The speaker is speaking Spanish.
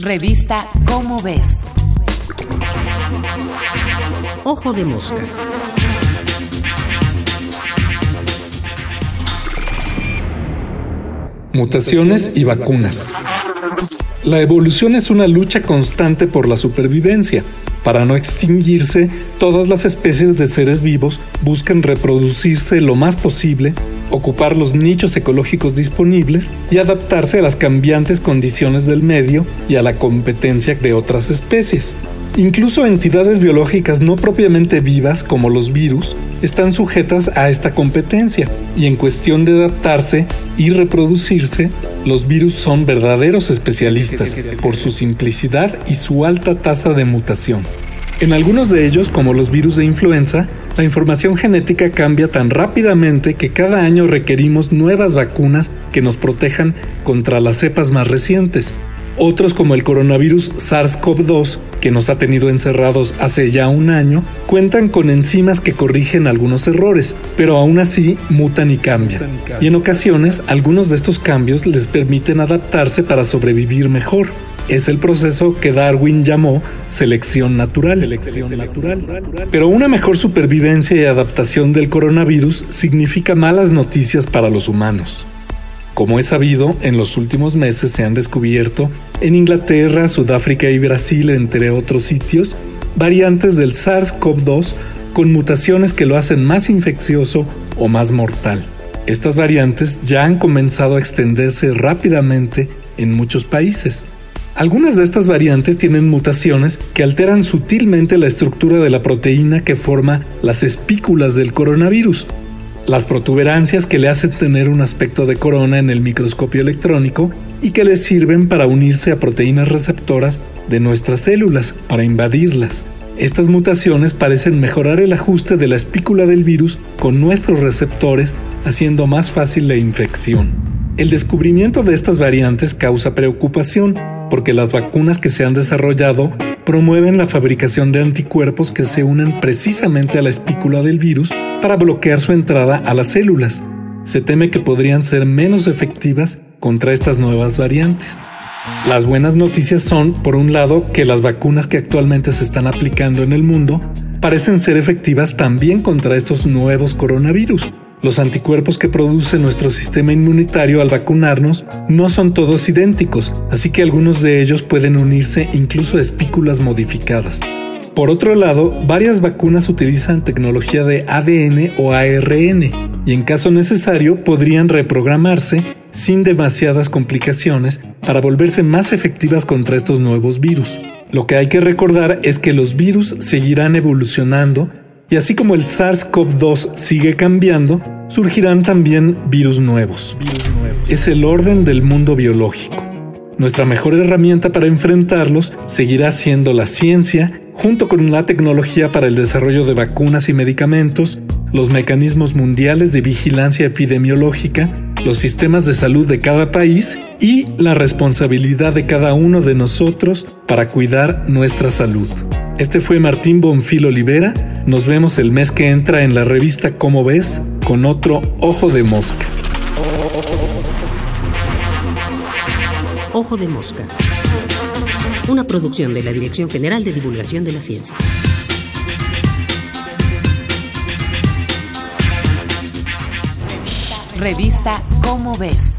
Revista Cómo ves. Ojo de mosca. Mutaciones y vacunas. La evolución es una lucha constante por la supervivencia. Para no extinguirse, todas las especies de seres vivos buscan reproducirse lo más posible, ocupar los nichos ecológicos disponibles y adaptarse a las cambiantes condiciones del medio y a la competencia de otras especies. Incluso entidades biológicas no propiamente vivas, como los virus, están sujetas a esta competencia, y en cuestión de adaptarse y reproducirse, los virus son verdaderos especialistas por su simplicidad y su alta tasa de mutación. En algunos de ellos, como los virus de influenza, la información genética cambia tan rápidamente que cada año requerimos nuevas vacunas que nos protejan contra las cepas más recientes, otros como el coronavirus SARS-CoV-2, que nos ha tenido encerrados hace ya un año, cuentan con enzimas que corrigen algunos errores, pero aún así mutan y cambian. Y en ocasiones algunos de estos cambios les permiten adaptarse para sobrevivir mejor. Es el proceso que Darwin llamó selección natural. selección natural. Pero una mejor supervivencia y adaptación del coronavirus significa malas noticias para los humanos. Como es sabido, en los últimos meses se han descubierto en Inglaterra, Sudáfrica y Brasil, entre otros sitios, variantes del SARS-CoV-2 con mutaciones que lo hacen más infeccioso o más mortal. Estas variantes ya han comenzado a extenderse rápidamente en muchos países. Algunas de estas variantes tienen mutaciones que alteran sutilmente la estructura de la proteína que forma las espículas del coronavirus, las protuberancias que le hacen tener un aspecto de corona en el microscopio electrónico y que le sirven para unirse a proteínas receptoras de nuestras células, para invadirlas. Estas mutaciones parecen mejorar el ajuste de la espícula del virus con nuestros receptores, haciendo más fácil la infección. El descubrimiento de estas variantes causa preocupación, porque las vacunas que se han desarrollado promueven la fabricación de anticuerpos que se unen precisamente a la espícula del virus para bloquear su entrada a las células. Se teme que podrían ser menos efectivas contra estas nuevas variantes. Las buenas noticias son, por un lado, que las vacunas que actualmente se están aplicando en el mundo parecen ser efectivas también contra estos nuevos coronavirus. Los anticuerpos que produce nuestro sistema inmunitario al vacunarnos no son todos idénticos, así que algunos de ellos pueden unirse incluso a espículas modificadas. Por otro lado, varias vacunas utilizan tecnología de ADN o ARN y en caso necesario podrían reprogramarse sin demasiadas complicaciones para volverse más efectivas contra estos nuevos virus. Lo que hay que recordar es que los virus seguirán evolucionando y así como el SARS-CoV-2 sigue cambiando, surgirán también virus nuevos. Es el orden del mundo biológico. Nuestra mejor herramienta para enfrentarlos seguirá siendo la ciencia, junto con la tecnología para el desarrollo de vacunas y medicamentos, los mecanismos mundiales de vigilancia epidemiológica, los sistemas de salud de cada país y la responsabilidad de cada uno de nosotros para cuidar nuestra salud. Este fue Martín Bonfil Olivera. Nos vemos el mes que entra en la revista Cómo ves con otro Ojo de Mosca. Ojo de Mosca. Una producción de la Dirección General de Divulgación de la Ciencia. Revista Cómo ves.